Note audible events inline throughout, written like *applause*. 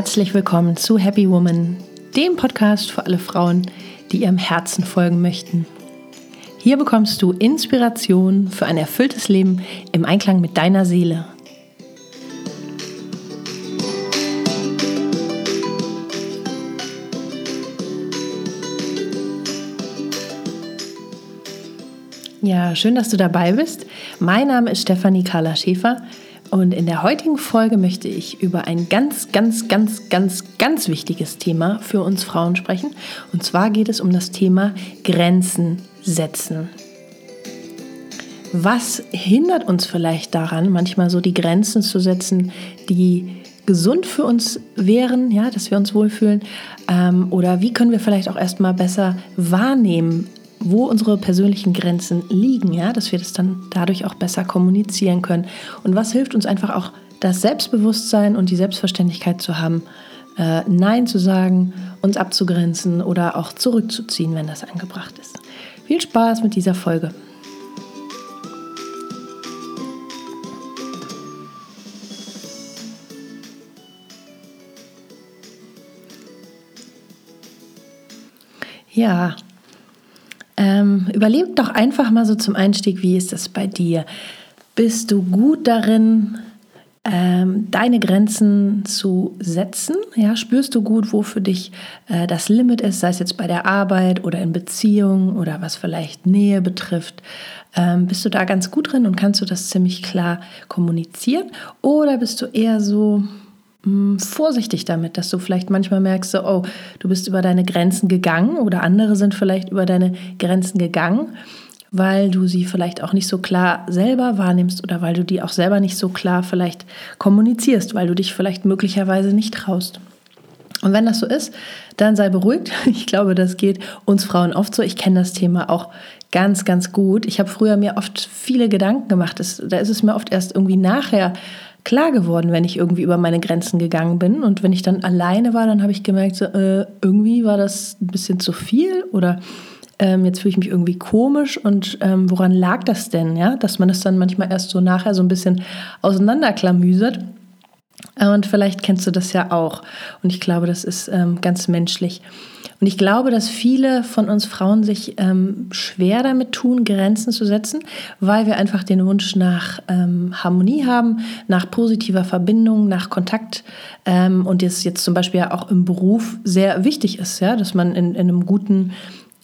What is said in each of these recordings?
Herzlich willkommen zu Happy Woman, dem Podcast für alle Frauen, die ihrem Herzen folgen möchten. Hier bekommst du Inspiration für ein erfülltes Leben im Einklang mit deiner Seele. Ja, schön, dass du dabei bist. Mein Name ist Stefanie Carla Schäfer und in der heutigen Folge möchte ich über ein ganz, ganz, ganz, ganz, ganz wichtiges Thema für uns Frauen sprechen. Und zwar geht es um das Thema Grenzen setzen. Was hindert uns vielleicht daran, manchmal so die Grenzen zu setzen, die gesund für uns wären, ja, dass wir uns wohlfühlen? Ähm, oder wie können wir vielleicht auch erstmal besser wahrnehmen, wo unsere persönlichen Grenzen liegen, ja, dass wir das dann dadurch auch besser kommunizieren können. Und was hilft uns einfach auch das Selbstbewusstsein und die Selbstverständlichkeit zu haben, äh, Nein zu sagen, uns abzugrenzen oder auch zurückzuziehen, wenn das angebracht ist. Viel Spaß mit dieser Folge. Ja, ähm, überleg doch einfach mal so zum Einstieg, wie ist das bei dir? Bist du gut darin, ähm, deine Grenzen zu setzen? Ja, spürst du gut, wo für dich äh, das Limit ist, sei es jetzt bei der Arbeit oder in Beziehungen oder was vielleicht Nähe betrifft? Ähm, bist du da ganz gut drin und kannst du das ziemlich klar kommunizieren? Oder bist du eher so, vorsichtig damit, dass du vielleicht manchmal merkst, so, oh, du bist über deine Grenzen gegangen oder andere sind vielleicht über deine Grenzen gegangen, weil du sie vielleicht auch nicht so klar selber wahrnimmst oder weil du die auch selber nicht so klar vielleicht kommunizierst, weil du dich vielleicht möglicherweise nicht traust. Und wenn das so ist, dann sei beruhigt. *laughs* Ich glaube, das geht uns Frauen oft so. Ich kenne das Thema auch ganz, ganz gut. Ich habe früher mir oft viele Gedanken gemacht. Das, da ist es mir oft erst irgendwie nachher klar geworden, wenn ich irgendwie über meine Grenzen gegangen bin. Und wenn ich dann alleine war, dann habe ich gemerkt, so, äh, irgendwie war das ein bisschen zu viel oder ähm, jetzt fühle ich mich irgendwie komisch. Und ähm, woran lag das denn? Ja, dass man das dann manchmal erst so nachher so ein bisschen auseinanderklamüsert. Und vielleicht kennst du das ja auch. Und ich glaube, das ist ähm, ganz menschlich. Und ich glaube, dass viele von uns Frauen sich ähm, schwer damit tun, Grenzen zu setzen, weil wir einfach den Wunsch nach ähm, Harmonie haben, nach positiver Verbindung, nach Kontakt. Ähm, und das jetzt zum Beispiel auch im Beruf sehr wichtig ist, ja, dass man in, in einem guten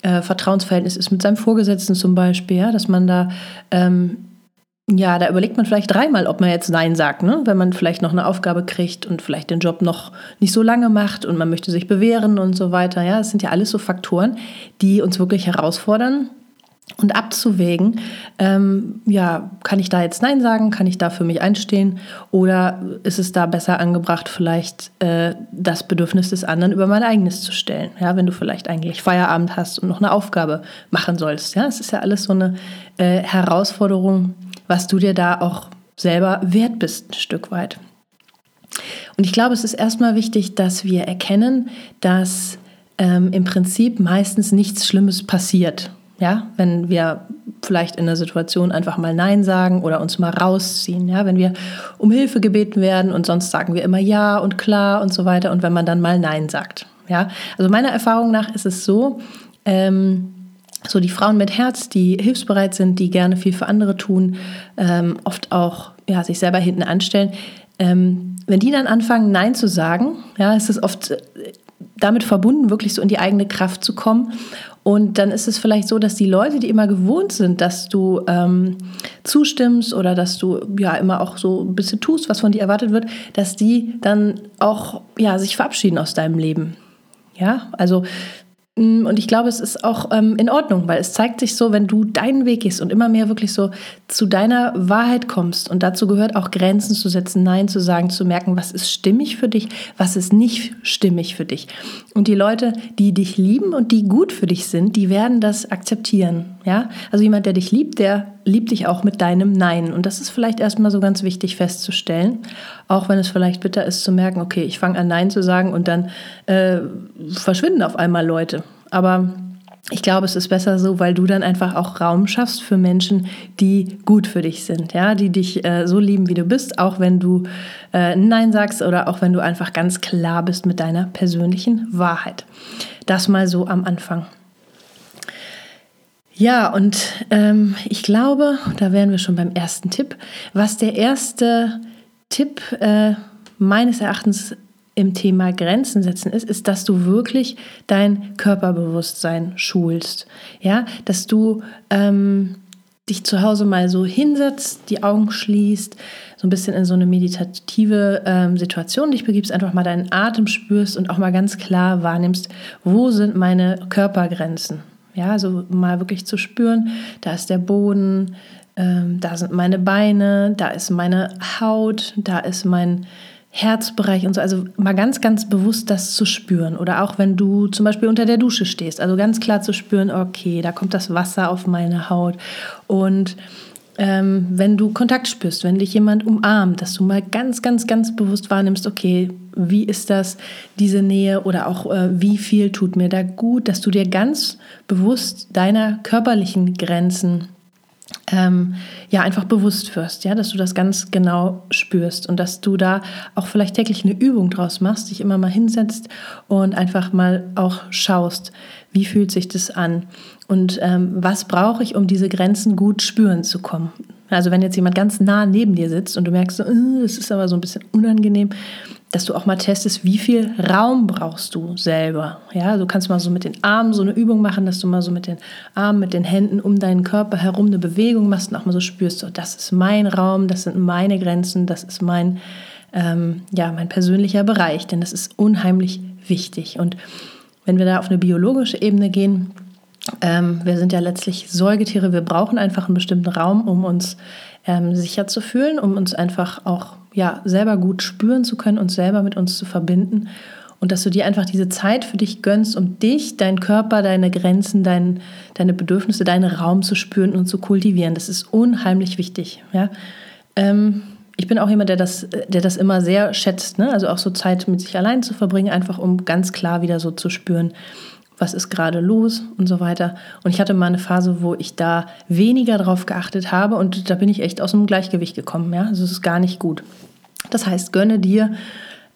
äh, Vertrauensverhältnis ist mit seinem Vorgesetzten zum Beispiel, ja, dass man da ähm, ja, da überlegt man vielleicht dreimal, ob man jetzt Nein sagt, ne? wenn man vielleicht noch eine Aufgabe kriegt und vielleicht den Job noch nicht so lange macht und man möchte sich bewähren und so weiter. Ja, das sind ja alles so Faktoren, die uns wirklich herausfordern. Und abzuwägen, ähm, ja, kann ich da jetzt Nein sagen, kann ich da für mich einstehen? Oder ist es da besser angebracht, vielleicht äh, das Bedürfnis des anderen über mein eigenes zu stellen, ja, wenn du vielleicht eigentlich Feierabend hast und noch eine Aufgabe machen sollst, ja, es ist ja alles so eine äh, Herausforderung, was du dir da auch selber wert bist, ein Stück weit. Und ich glaube, es ist erstmal wichtig, dass wir erkennen, dass ähm, im Prinzip meistens nichts Schlimmes passiert. Ja, wenn wir vielleicht in einer Situation einfach mal Nein sagen oder uns mal rausziehen. Ja, wenn wir um Hilfe gebeten werden und sonst sagen wir immer Ja und klar und so weiter. Und wenn man dann mal Nein sagt. Ja, also meiner Erfahrung nach ist es so, ähm, so die Frauen mit Herz, die hilfsbereit sind, die gerne viel für andere tun, ähm, oft auch ja, sich selber hinten anstellen. Ähm, wenn die dann anfangen, Nein zu sagen, ja, ist es oft äh, damit verbunden, wirklich so in die eigene Kraft zu kommen. Und dann ist es vielleicht so, dass die Leute, die immer gewohnt sind, dass du ähm, zustimmst oder dass du ja immer auch so ein bisschen tust, was von dir erwartet wird, dass die dann auch ja, sich verabschieden aus deinem Leben. Ja, also und ich glaube, es ist auch ähm, in Ordnung, weil es zeigt sich so, wenn du deinen Weg gehst und immer mehr wirklich so zu deiner Wahrheit kommst. Und dazu gehört auch Grenzen zu setzen, Nein zu sagen, zu merken, was ist stimmig für dich, was ist nicht stimmig für dich. Und die Leute, die dich lieben und die gut für dich sind, die werden das akzeptieren. Ja? Also jemand, der dich liebt, der liebt dich auch mit deinem Nein. Und das ist vielleicht erstmal so ganz wichtig festzustellen, auch wenn es vielleicht bitter ist zu merken, okay, ich fange an Nein zu sagen und dann äh, verschwinden auf einmal Leute. Aber ich glaube, es ist besser so, weil du dann einfach auch Raum schaffst für Menschen, die gut für dich sind, ja, die dich äh, so lieben, wie du bist, auch wenn du äh, Nein sagst oder auch wenn du einfach ganz klar bist mit deiner persönlichen Wahrheit. Das mal so am Anfang. Ja, und ähm, ich glaube, da wären wir schon beim ersten Tipp. Was der erste Tipp äh, meines Erachtens im Thema Grenzen setzen ist, ist, dass du wirklich dein Körperbewusstsein schulst. Ja, dass du ähm, dich zu Hause mal so hinsetzt, die Augen schließt, so ein bisschen in so eine meditative ähm, Situation dich begibst, einfach mal deinen Atem spürst und auch mal ganz klar wahrnimmst, wo sind meine Körpergrenzen. Ja, also mal wirklich zu spüren, da ist der Boden, ähm, da sind meine Beine, da ist meine Haut, da ist mein Herzbereich und so. Also mal ganz, ganz bewusst das zu spüren. Oder auch wenn du zum Beispiel unter der Dusche stehst. Also ganz klar zu spüren, okay, da kommt das Wasser auf meine Haut. Und ähm, wenn du Kontakt spürst, wenn dich jemand umarmt, dass du mal ganz, ganz, ganz bewusst wahrnimmst, okay, wie ist das, diese Nähe oder auch äh, wie viel tut mir da gut, dass du dir ganz bewusst deiner körperlichen Grenzen ähm, ja einfach bewusst wirst, ja, dass du das ganz genau spürst und dass du da auch vielleicht täglich eine Übung draus machst, dich immer mal hinsetzt und einfach mal auch schaust, wie fühlt sich das an und ähm, was brauche ich, um diese Grenzen gut spüren zu kommen. Also wenn jetzt jemand ganz nah neben dir sitzt und du merkst, so, äh, ist aber so ein bisschen unangenehm, dass du auch mal testest, wie viel Raum brauchst du selber. Ja, du kannst mal so mit den Armen so eine Übung machen, dass du mal so mit den Armen, mit den Händen um deinen Körper herum eine Bewegung machst und auch mal so spürst, so, das ist mein Raum, das sind meine Grenzen, das ist mein, ähm, ja, mein persönlicher Bereich, denn das ist unheimlich wichtig. Und wenn wir da auf eine biologische Ebene gehen, ähm, wir sind ja letztlich Säugetiere, wir brauchen einfach einen bestimmten Raum, um uns ähm, sicher zu fühlen, um uns einfach auch ja, selber gut spüren zu können, uns selber mit uns zu verbinden. Und dass du dir einfach diese Zeit für dich gönnst, um dich, deinen Körper, deine Grenzen, dein, deine Bedürfnisse, deinen Raum zu spüren und zu kultivieren. Das ist unheimlich wichtig. Ja? Ähm, ich bin auch jemand, der das, der das immer sehr schätzt. Ne? Also auch so Zeit mit sich allein zu verbringen, einfach um ganz klar wieder so zu spüren, was ist gerade los und so weiter. Und ich hatte mal eine Phase, wo ich da weniger drauf geachtet habe und da bin ich echt aus dem Gleichgewicht gekommen. Ja? Also es ist gar nicht gut. Das heißt, gönne dir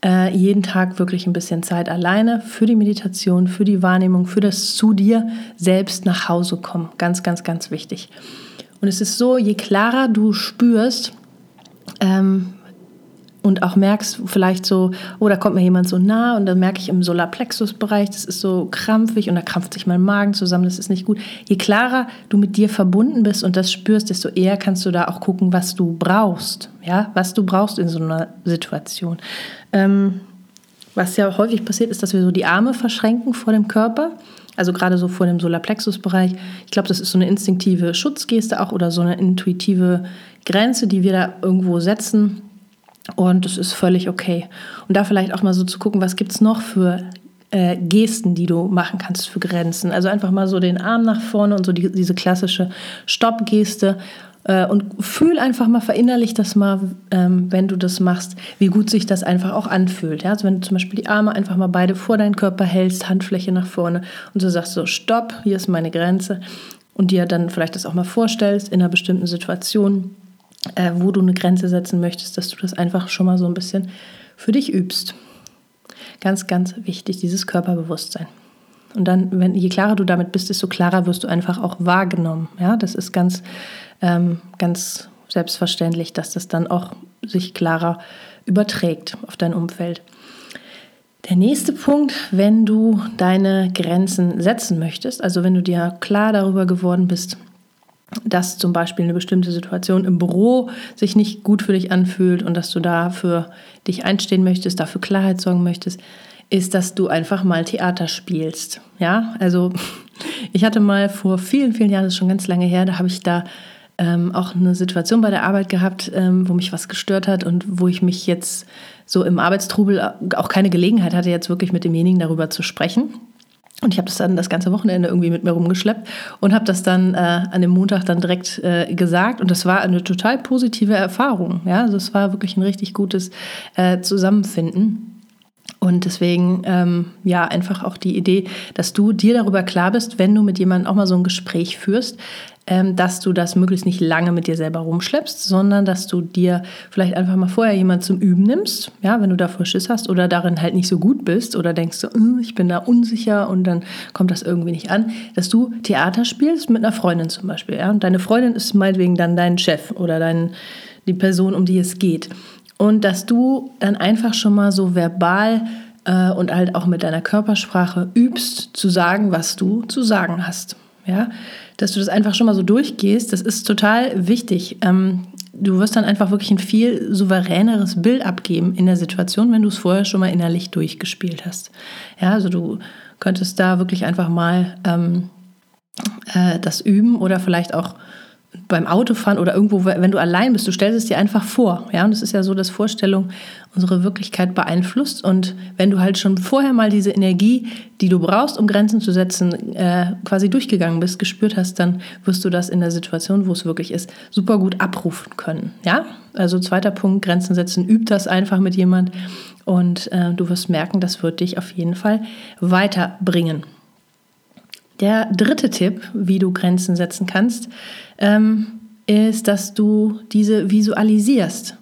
äh, jeden Tag wirklich ein bisschen Zeit alleine für die Meditation, für die Wahrnehmung, für das zu dir selbst nach Hause kommen. Ganz, ganz, ganz wichtig. Und es ist so, je klarer du spürst, ähm, und auch merkst vielleicht so, oh, da kommt mir jemand so nah und dann merke ich im Solarplexus-Bereich, das ist so krampfig und da krampft sich mein Magen zusammen, das ist nicht gut. Je klarer du mit dir verbunden bist und das spürst, desto eher kannst du da auch gucken, was du brauchst, ja, was du brauchst in so einer Situation. Ähm, was ja häufig passiert, ist, dass wir so die Arme verschränken vor dem Körper. Also gerade so vor dem Solarplexus-Bereich. Ich glaube, das ist so eine instinktive Schutzgeste auch oder so eine intuitive Grenze, die wir da irgendwo setzen und es ist völlig okay. Und da vielleicht auch mal so zu gucken, was gibt es noch für äh, Gesten, die du machen kannst für Grenzen. Also einfach mal so den Arm nach vorne und so die, diese klassische Stoppgeste. Äh, und fühl einfach mal, verinnerlich das mal, ähm, wenn du das machst, wie gut sich das einfach auch anfühlt. Ja? Also wenn du zum Beispiel die Arme einfach mal beide vor deinen Körper hältst, Handfläche nach vorne und so sagst so, stopp, hier ist meine Grenze. Und dir dann vielleicht das auch mal vorstellst in einer bestimmten Situation äh, wo du eine Grenze setzen möchtest, dass du das einfach schon mal so ein bisschen für dich übst. Ganz, ganz wichtig, dieses Körperbewusstsein. Und dann, wenn, je klarer du damit bist, desto klarer wirst du einfach auch wahrgenommen. Ja, das ist ganz, ähm, ganz selbstverständlich, dass das dann auch sich klarer überträgt auf dein Umfeld. Der nächste Punkt, wenn du deine Grenzen setzen möchtest, also wenn du dir klar darüber geworden bist, dass zum Beispiel eine bestimmte Situation im Büro sich nicht gut für dich anfühlt und dass du dafür dich einstehen möchtest, dafür Klarheit sorgen möchtest, ist, dass du einfach mal Theater spielst. Ja, also *laughs* ich hatte mal vor vielen, vielen Jahren, das ist schon ganz lange her, da habe ich da ähm, auch eine Situation bei der Arbeit gehabt, ähm, wo mich was gestört hat und wo ich mich jetzt so im Arbeitstrubel auch keine Gelegenheit hatte, jetzt wirklich mit demjenigen darüber zu sprechen. Und ich habe das dann das ganze Wochenende irgendwie mit mir rumgeschleppt und habe das dann äh, an dem Montag dann direkt äh, gesagt. Und das war eine total positive Erfahrung. Ja, also es war wirklich ein richtig gutes äh, Zusammenfinden. Und deswegen, ähm, ja, einfach auch die Idee, dass du dir darüber klar bist, wenn du mit jemandem auch mal so ein Gespräch führst, ähm, dass du das möglichst nicht lange mit dir selber rumschleppst, sondern dass du dir vielleicht einfach mal vorher jemand zum Üben nimmst, ja, wenn du davor Schiss hast oder darin halt nicht so gut bist oder denkst so, äh, ich bin da unsicher und dann kommt das irgendwie nicht an, dass du Theater spielst mit einer Freundin zum Beispiel, ja, und deine Freundin ist meinetwegen dann dein Chef oder dein, die Person, um die es geht. Und dass du dann einfach schon mal so verbal äh, und halt auch mit deiner Körpersprache übst, zu sagen, was du zu sagen hast. Ja, dass du das einfach schon mal so durchgehst, das ist total wichtig. Ähm, du wirst dann einfach wirklich ein viel souveräneres Bild abgeben in der Situation, wenn du es vorher schon mal innerlich durchgespielt hast. Ja, also du könntest da wirklich einfach mal ähm, äh, das üben oder vielleicht auch beim Autofahren oder irgendwo, wenn du allein bist, du stellst es dir einfach vor. Ja, und es ist ja so, dass Vorstellung unsere Wirklichkeit beeinflusst. Und wenn du halt schon vorher mal diese Energie, die du brauchst, um Grenzen zu setzen, äh, quasi durchgegangen bist, gespürt hast, dann wirst du das in der Situation, wo es wirklich ist, super gut abrufen können. Ja, also zweiter Punkt, Grenzen setzen, üb das einfach mit jemand und äh, du wirst merken, das wird dich auf jeden Fall weiterbringen. Der dritte Tipp, wie du Grenzen setzen kannst, ähm, ist, dass du diese visualisierst.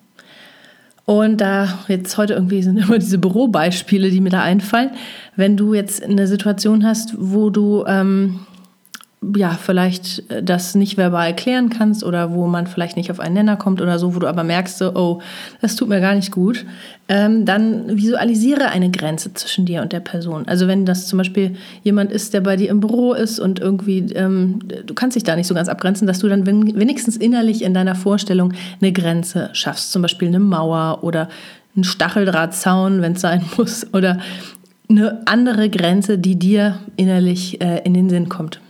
Und da jetzt heute irgendwie sind *laughs* immer diese Bürobeispiele, die mir da einfallen. Wenn du jetzt eine Situation hast, wo du ähm, ja, vielleicht äh, das nicht verbal klären kannst oder wo man vielleicht nicht auf einen Nenner kommt oder so, wo du aber merkst, so, oh, das tut mir gar nicht gut, ähm, dann visualisiere eine Grenze zwischen dir und der Person. Also wenn das zum Beispiel jemand ist, der bei dir im Büro ist und irgendwie, ähm, du kannst dich da nicht so ganz abgrenzen, dass du dann wenigstens innerlich in deiner Vorstellung eine Grenze schaffst, zum Beispiel eine Mauer oder einen Stacheldrahtzaun, wenn es sein *laughs* muss, oder eine andere Grenze, die dir innerlich äh, in den Sinn kommt.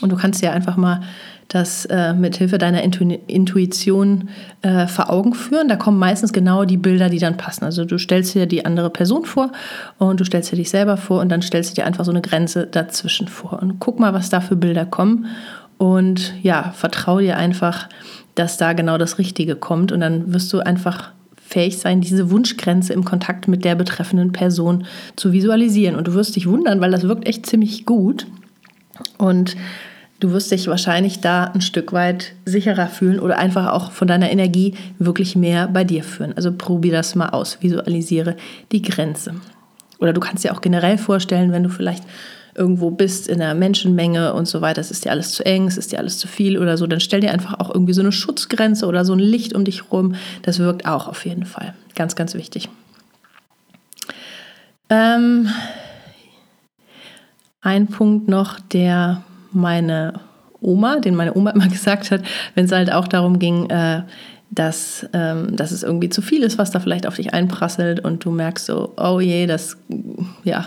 Und du kannst dir einfach mal das äh, mit Hilfe deiner Intu Intuition äh, vor Augen führen. Da kommen meistens genau die Bilder, die dann passen. Also du stellst dir die andere Person vor und du stellst dir dich selber vor und dann stellst du dir einfach so eine Grenze dazwischen vor. Und guck mal, was da für Bilder kommen. Und ja, vertrau dir einfach, dass da genau das Richtige kommt. Und dann wirst du einfach fähig sein, diese Wunschgrenze im Kontakt mit der betreffenden Person zu visualisieren. Und du wirst dich wundern, weil das wirkt echt ziemlich gut. Und du wirst dich wahrscheinlich da ein Stück weit sicherer fühlen oder einfach auch von deiner Energie wirklich mehr bei dir führen. Also probier das mal aus, visualisiere die Grenze. Oder du kannst dir auch generell vorstellen, wenn du vielleicht irgendwo bist in einer Menschenmenge und so weiter, es ist dir alles zu eng, es ist dir alles zu viel oder so, dann stell dir einfach auch irgendwie so eine Schutzgrenze oder so ein Licht um dich rum. Das wirkt auch auf jeden Fall. Ganz, ganz wichtig. Ähm, ein Punkt noch, der meine Oma, den meine Oma *laughs* immer gesagt hat, wenn es halt auch darum ging, äh, dass, ähm, dass es irgendwie zu viel ist, was da vielleicht auf dich einprasselt und du merkst so, oh je, das, ja,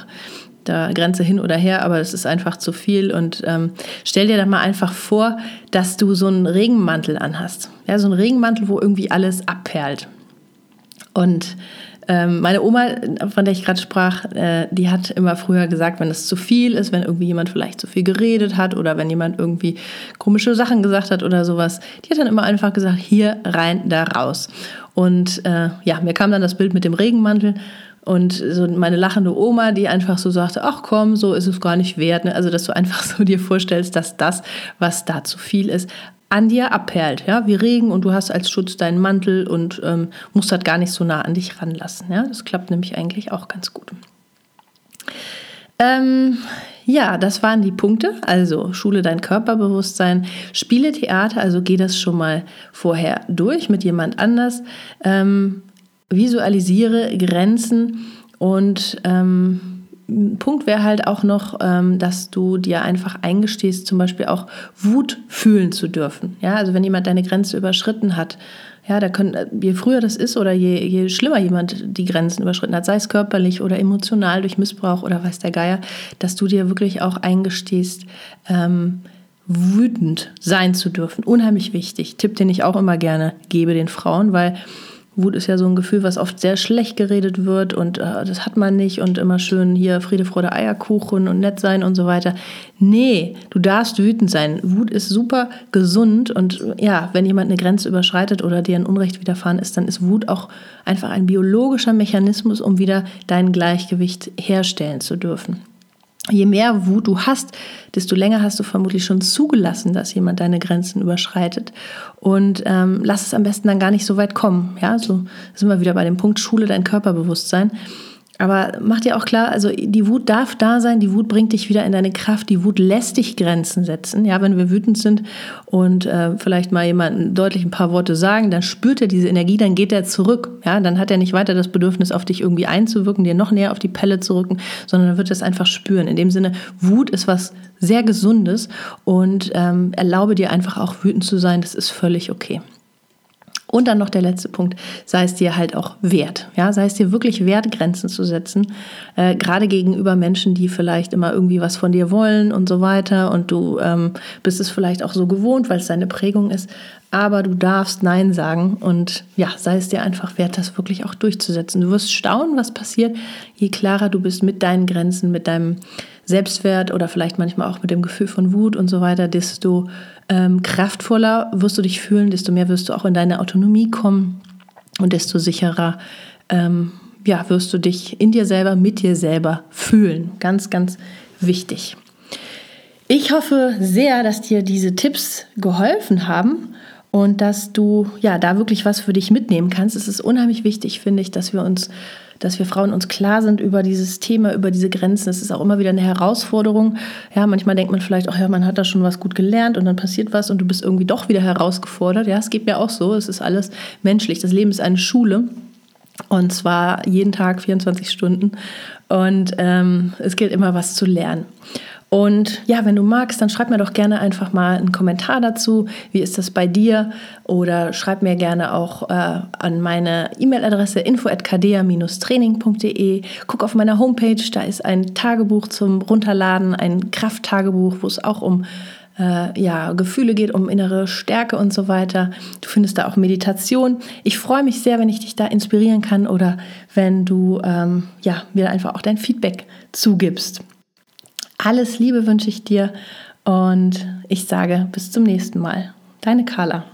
da Grenze hin oder her, aber es ist einfach zu viel. Und ähm, stell dir dann mal einfach vor, dass du so einen Regenmantel anhast. Ja, so einen Regenmantel, wo irgendwie alles abperlt. Und meine Oma, von der ich gerade sprach, äh, die hat immer früher gesagt, wenn es zu viel ist, wenn irgendwie jemand vielleicht zu viel geredet hat oder wenn jemand irgendwie komische Sachen gesagt hat oder sowas, die hat dann immer einfach gesagt, hier rein, da raus. Und äh, ja, mir kam dann das Bild mit dem Regenmantel und so meine lachende Oma, die einfach so sagte, ach komm, so ist es gar nicht wert. Ne? Also, dass du einfach *laughs* so dir vorstellst, dass das, was da zu viel ist, an dir abperlt, ja, wie Regen und du hast als Schutz deinen Mantel und ähm, musst das gar nicht so nah an dich ranlassen. Ja, das klappt nämlich eigentlich auch ganz gut. Ähm, ja, das waren die Punkte. Also Schule dein Körperbewusstsein, spiele Theater, also geh das schon mal vorher durch mit jemand anders. Ähm, visualisiere Grenzen und ähm, Punkt wäre halt auch noch, ähm, dass du dir einfach eingestehst, zum Beispiel auch Wut fühlen zu dürfen. Ja, also wenn jemand deine Grenze überschritten hat, ja, da können, je früher das ist oder je, je schlimmer jemand die Grenzen überschritten hat, sei es körperlich oder emotional durch Missbrauch oder weiß der Geier, dass du dir wirklich auch eingestehst, ähm, wütend sein zu dürfen. Unheimlich wichtig. Tipp, den ich auch immer gerne gebe den Frauen, weil Wut ist ja so ein Gefühl, was oft sehr schlecht geredet wird und äh, das hat man nicht und immer schön hier Friede, Freude, Eierkuchen und nett sein und so weiter. Nee, du darfst wütend sein. Wut ist super gesund und ja, wenn jemand eine Grenze überschreitet oder dir ein Unrecht widerfahren ist, dann ist Wut auch einfach ein biologischer Mechanismus, um wieder dein Gleichgewicht herstellen zu dürfen. Je mehr Wut du hast, desto länger hast du vermutlich schon zugelassen, dass jemand deine Grenzen überschreitet. Und ähm, lass es am besten dann gar nicht so weit kommen. Ja, so sind wir wieder bei dem Punkt Schule, dein Körperbewusstsein. Aber mach dir auch klar, also die Wut darf da sein, die Wut bringt dich wieder in deine Kraft, die Wut lässt dich Grenzen setzen. Ja, wenn wir wütend sind und äh, vielleicht mal jemanden deutlich ein paar Worte sagen, dann spürt er diese Energie, dann geht er zurück. Ja, dann hat er nicht weiter das Bedürfnis, auf dich irgendwie einzuwirken, dir noch näher auf die Pelle zu rücken, sondern er wird es einfach spüren. In dem Sinne, Wut ist was sehr Gesundes und ähm, erlaube dir einfach auch wütend zu sein, das ist völlig okay. Und dann noch der letzte Punkt, sei es dir halt auch wert. Ja, sei es dir wirklich wert, Grenzen zu setzen, äh, gerade gegenüber Menschen, die vielleicht immer irgendwie was von dir wollen und so weiter. Und du ähm, bist es vielleicht auch so gewohnt, weil es deine Prägung ist. Aber du darfst Nein sagen und ja, sei es dir einfach wert, das wirklich auch durchzusetzen. Du wirst staunen, was passiert, je klarer du bist mit deinen Grenzen, mit deinem Selbstwert oder vielleicht manchmal auch mit dem Gefühl von Wut und so weiter, desto ähm, kraftvoller wirst du dich fühlen, desto mehr wirst du auch in deine Autonomie kommen und desto sicherer ähm, ja, wirst du dich in dir selber, mit dir selber fühlen. Ganz, ganz wichtig. Ich hoffe sehr, dass dir diese Tipps geholfen haben und dass du ja da wirklich was für dich mitnehmen kannst. Es ist unheimlich wichtig, finde ich, dass wir uns dass wir Frauen uns klar sind über dieses Thema, über diese Grenzen. Es ist auch immer wieder eine Herausforderung. Ja, manchmal denkt man vielleicht, ach ja, man hat da schon was gut gelernt und dann passiert was und du bist irgendwie doch wieder herausgefordert. Ja, es geht mir auch so. Es ist alles menschlich. Das Leben ist eine Schule. Und zwar jeden Tag 24 Stunden. Und ähm, es gilt immer was zu lernen. Und ja, wenn du magst, dann schreib mir doch gerne einfach mal einen Kommentar dazu. Wie ist das bei dir? Oder schreib mir gerne auch äh, an meine E-Mail-Adresse info@kadea-training.de. Guck auf meiner Homepage, da ist ein Tagebuch zum Runterladen, ein Krafttagebuch, wo es auch um äh, ja, Gefühle geht, um innere Stärke und so weiter. Du findest da auch Meditation. Ich freue mich sehr, wenn ich dich da inspirieren kann oder wenn du ähm, ja, mir einfach auch dein Feedback zugibst. Alles Liebe wünsche ich dir und ich sage bis zum nächsten Mal. Deine Carla.